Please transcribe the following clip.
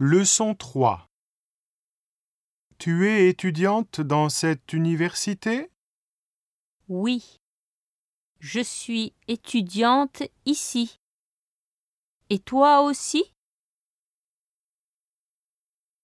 Leçon 3 Tu es étudiante dans cette université? Oui. Je suis étudiante ici. Et toi aussi?